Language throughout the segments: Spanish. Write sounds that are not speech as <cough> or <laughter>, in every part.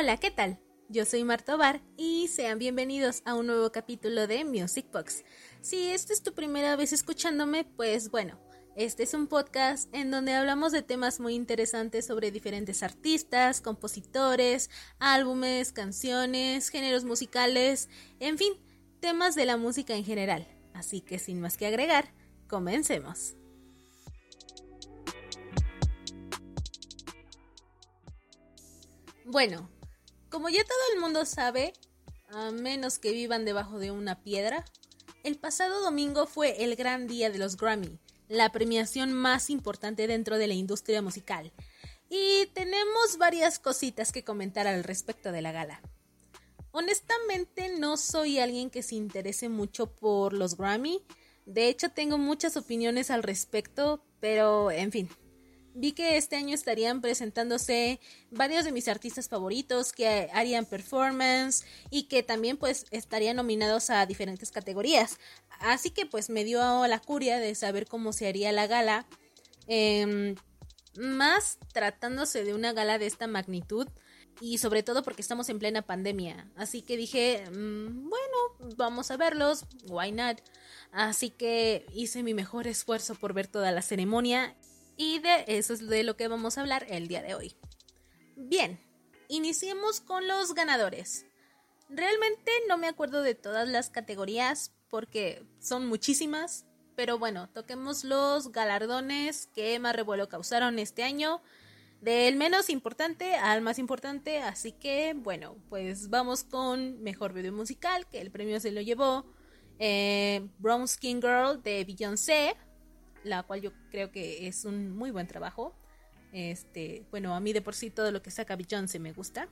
Hola, ¿qué tal? Yo soy Marta Bar y sean bienvenidos a un nuevo capítulo de Music Box. Si esta es tu primera vez escuchándome, pues bueno, este es un podcast en donde hablamos de temas muy interesantes sobre diferentes artistas, compositores, álbumes, canciones, géneros musicales, en fin, temas de la música en general. Así que sin más que agregar, comencemos. Bueno, como ya todo el mundo sabe, a menos que vivan debajo de una piedra, el pasado domingo fue el gran día de los Grammy, la premiación más importante dentro de la industria musical. Y tenemos varias cositas que comentar al respecto de la gala. Honestamente no soy alguien que se interese mucho por los Grammy. De hecho tengo muchas opiniones al respecto, pero en fin. Vi que este año estarían presentándose varios de mis artistas favoritos que harían performance y que también pues estarían nominados a diferentes categorías. Así que pues me dio la curia de saber cómo se haría la gala. Em, más tratándose de una gala de esta magnitud y sobre todo porque estamos en plena pandemia. Así que dije, mm, bueno, vamos a verlos, why not. Así que hice mi mejor esfuerzo por ver toda la ceremonia y de eso es de lo que vamos a hablar el día de hoy. Bien, iniciemos con los ganadores. Realmente no me acuerdo de todas las categorías porque son muchísimas, pero bueno, toquemos los galardones que más revuelo causaron este año, del menos importante al más importante, así que bueno, pues vamos con Mejor Video Musical, que el premio se lo llevó eh, Brown Skin Girl de Beyoncé, la cual yo creo que es un muy buen trabajo. Este, bueno, a mí de por sí todo lo que saca Beyoncé me gusta.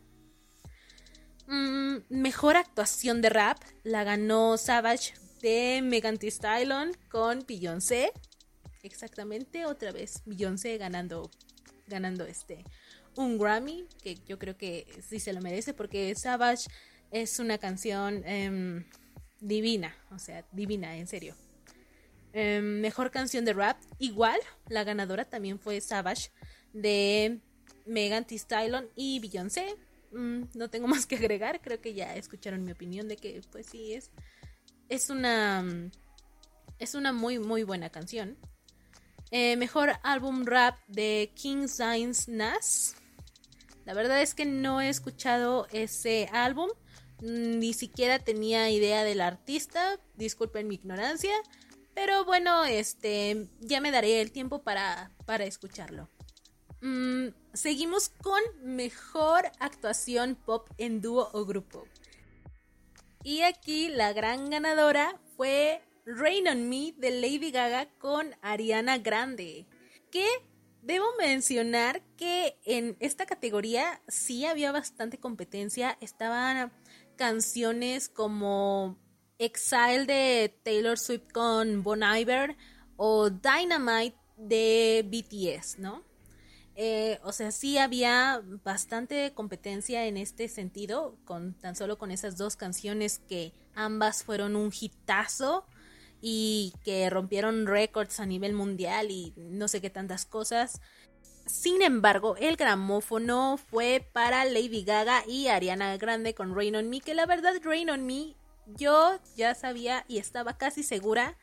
Mm, mejor actuación de rap la ganó Savage de Megan Thee Stallion con Beyoncé. Exactamente, otra vez Beyoncé ganando ganando este un Grammy que yo creo que sí se lo merece porque Savage es una canción em, divina, o sea, divina, en serio. Em, mejor canción de rap, igual, la ganadora también fue Savage de Megan Thee Stallion y Beyoncé. Mm, no tengo <laughs> más que agregar, creo que ya escucharon mi opinión de que pues sí es es una es una muy muy buena canción. Eh, mejor álbum rap de King Science Nas. La verdad es que no he escuchado ese álbum, ni siquiera tenía idea del artista, disculpen mi ignorancia, pero bueno, este ya me daré el tiempo para, para escucharlo. Mm, seguimos con mejor actuación pop en dúo o grupo. Y aquí la gran ganadora fue Rain on Me de Lady Gaga con Ariana Grande. Que debo mencionar que en esta categoría sí había bastante competencia. Estaban canciones como Exile de Taylor Swift con Bon Iver o Dynamite de BTS, ¿no? Eh, o sea, sí había bastante competencia en este sentido, con tan solo con esas dos canciones que ambas fueron un hitazo y que rompieron récords a nivel mundial y no sé qué tantas cosas. Sin embargo, el gramófono fue para Lady Gaga y Ariana Grande con Rain on Me, que la verdad Rain on Me yo ya sabía y estaba casi segura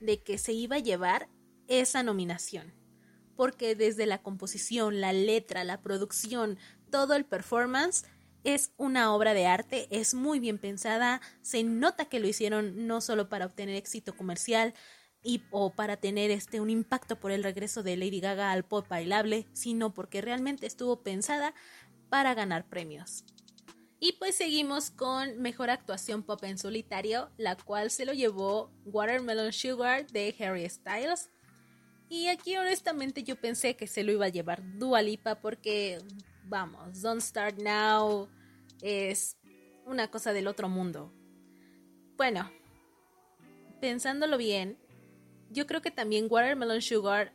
de que se iba a llevar esa nominación. Porque desde la composición, la letra, la producción, todo el performance es una obra de arte, es muy bien pensada, se nota que lo hicieron no solo para obtener éxito comercial y, o para tener este un impacto por el regreso de Lady Gaga al pop bailable, sino porque realmente estuvo pensada para ganar premios. Y pues seguimos con mejor actuación pop en solitario, la cual se lo llevó Watermelon Sugar de Harry Styles. Y aquí honestamente yo pensé que se lo iba a llevar Dua Lipa porque vamos, Don't Start Now es una cosa del otro mundo. Bueno, pensándolo bien, yo creo que también Watermelon Sugar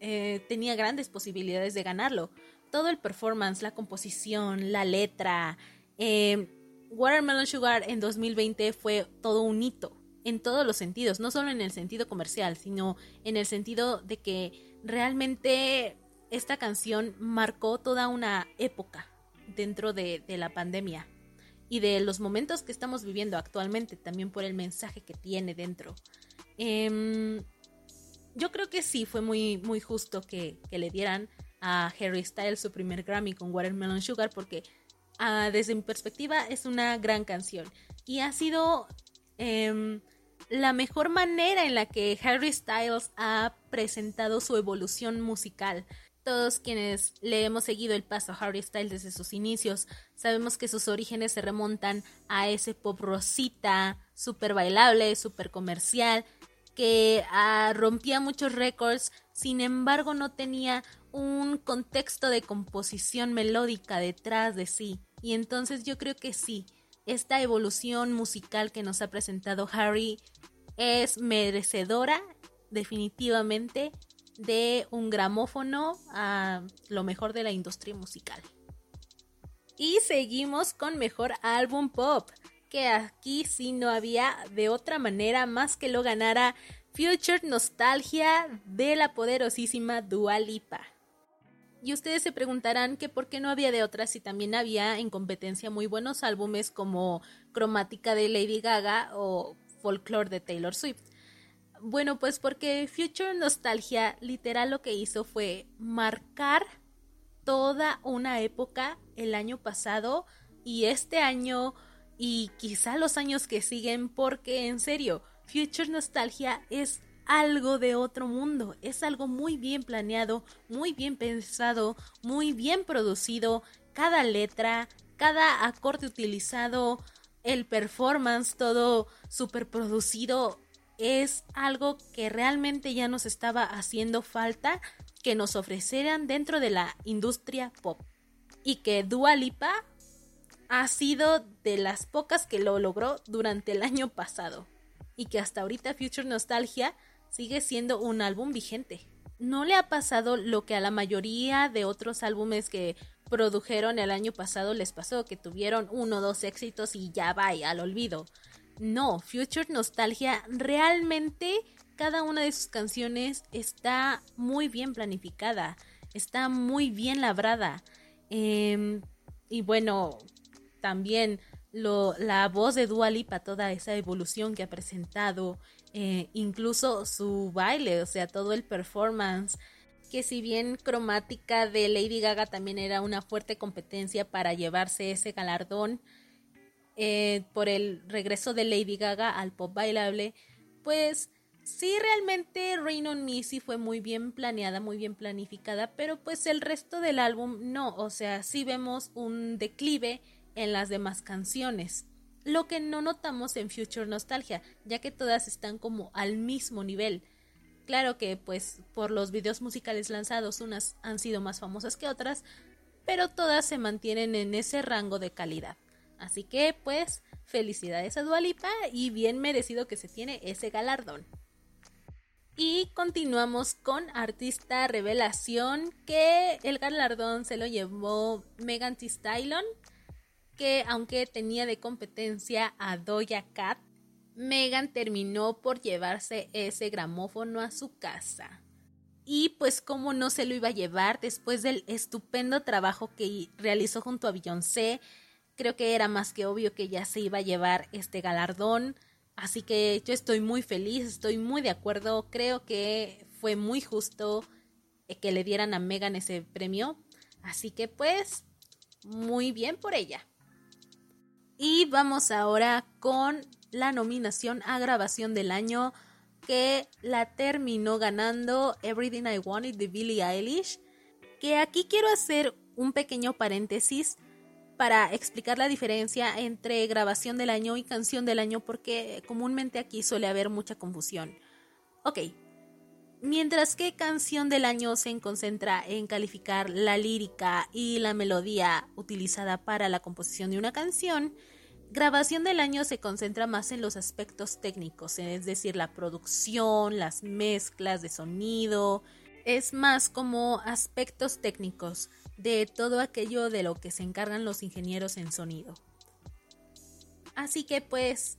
eh, tenía grandes posibilidades de ganarlo. Todo el performance, la composición, la letra. Eh, Watermelon Sugar en 2020 fue todo un hito en todos los sentidos, no solo en el sentido comercial, sino en el sentido de que realmente esta canción marcó toda una época dentro de, la pandemia y de los momentos que estamos viviendo actualmente, también por el mensaje que tiene dentro. Em, yo creo que sí, fue muy, muy justo que, le dieran a Harry Styles su primer Grammy con Watermelon Sugar porque ah, desde mi perspectiva es una gran canción y ha sido em, la mejor manera en la que Harry Styles ha presentado su evolución musical. Todos quienes le hemos seguido el paso a Harry Styles desde sus inicios, sabemos que sus orígenes se remontan a ese pop rosita, súper bailable, súper comercial, que ah, rompía muchos récords, sin embargo no tenía un contexto de composición melódica detrás de sí. Y entonces yo creo que sí, esta evolución musical que nos ha presentado Harry es merecedora definitivamente de un gramófono a lo mejor de la industria musical. Y seguimos con mejor álbum pop, que aquí sí no había de otra manera más que lo ganara Future Nostalgia de la poderosísima Dua Lipa. Y ustedes se preguntarán que por qué no había de otra si también había en competencia muy buenos álbumes como Cromática de Lady Gaga o Folklore de Taylor Swift. Bueno, pues porque Future Nostalgia literal lo que hizo fue marcar toda una época el año pasado y este año y quizá los años que siguen porque en serio, Future Nostalgia es algo de otro mundo, es algo muy bien planeado, muy bien pensado, muy bien producido, cada letra, cada acorde utilizado, el performance, todo super producido, es algo que realmente ya nos estaba haciendo falta que nos ofrecieran dentro de la industria pop. Y que Dua Lipa ha sido de las pocas que lo logró durante el año pasado. Y que hasta ahorita Future Nostalgia sigue siendo un álbum vigente. No le ha pasado lo que a la mayoría de otros álbumes que produjeron el año pasado les pasó, que tuvieron uno o dos éxitos y ya va al olvido. No, Future Nostalgia realmente cada una de sus canciones está muy bien planificada, está muy bien labrada. Em, y bueno, también lo, la voz de Dua Lipa, toda esa evolución que ha presentado, eh, incluso su baile, o sea, todo el performance, que si bien cromática de Lady Gaga también era una fuerte competencia para llevarse ese galardón, eh, por el regreso de Lady Gaga al pop bailable, pues sí realmente Rain on Me sí fue muy bien planeada, muy bien planificada, pero pues el resto del álbum no, o sea, sí vemos un declive en las demás canciones. Lo que no notamos en Future Nostalgia, ya que todas están como al mismo nivel. Claro que pues por los videos musicales lanzados unas han sido más famosas que otras, pero todas se mantienen en ese rango de calidad. Así que pues felicidades a Dualipa y bien merecido que se tiene ese galardón. Y continuamos con Artista Revelación, que el galardón se lo llevó Megan Thee Stallion, que aunque tenía de competencia a Doja Cat, Megan terminó por llevarse ese gramófono a su casa. Y pues cómo no se lo iba a llevar después del estupendo trabajo que realizó junto a Beyoncé, creo que era más que obvio que ya se iba a llevar este galardón. Así que yo estoy muy feliz, estoy muy de acuerdo. Creo que fue muy justo eh, que le dieran a Megan ese premio. Así que pues, muy bien por ella. Y vamos ahora con la nominación a grabación del año que la terminó ganando Everything I Wanted de Billie Eilish. Que aquí quiero hacer un pequeño paréntesis para explicar la diferencia entre grabación del año y canción del año porque comúnmente aquí suele haber mucha confusión. Ok, mientras que canción del año se concentra en calificar la lírica y la melodía utilizada para la composición de una canción, grabación del año se concentra más en los aspectos técnicos, es decir, la producción, las mezclas de sonido, es más como aspectos técnicos de todo aquello de lo que se encargan los ingenieros en sonido. Así que pues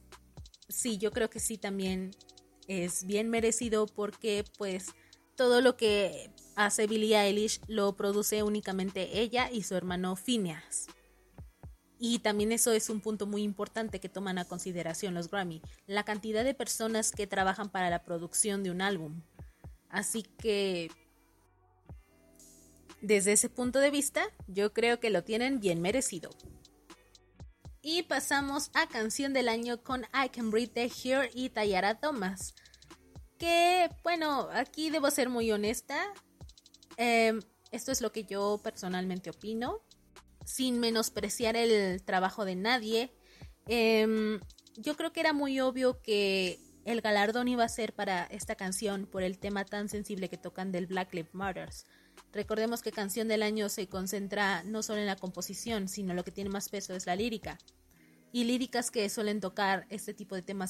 sí, yo creo que sí también es bien merecido porque pues todo lo que hace Billie Eilish lo produce únicamente ella y su hermano Phineas. Y también eso es un punto muy importante que toman a consideración los Grammy, la cantidad de personas que trabajan para la producción de un álbum. Así que, desde ese punto de vista, yo creo que lo tienen bien merecido. Y pasamos a canción del año con I Can Breathe the Here y Tayara Thomas. Que, bueno, aquí debo ser muy honesta. Em, esto es lo que yo personalmente opino sin menospreciar el trabajo de nadie. Em, yo creo que era muy obvio que el galardón iba a ser para esta canción por el tema tan sensible que tocan del Black Lives Matter. Recordemos que Canción del Año se concentra no solo en la composición, sino lo que tiene más peso es la lírica. Y líricas que suelen tocar este tipo de temas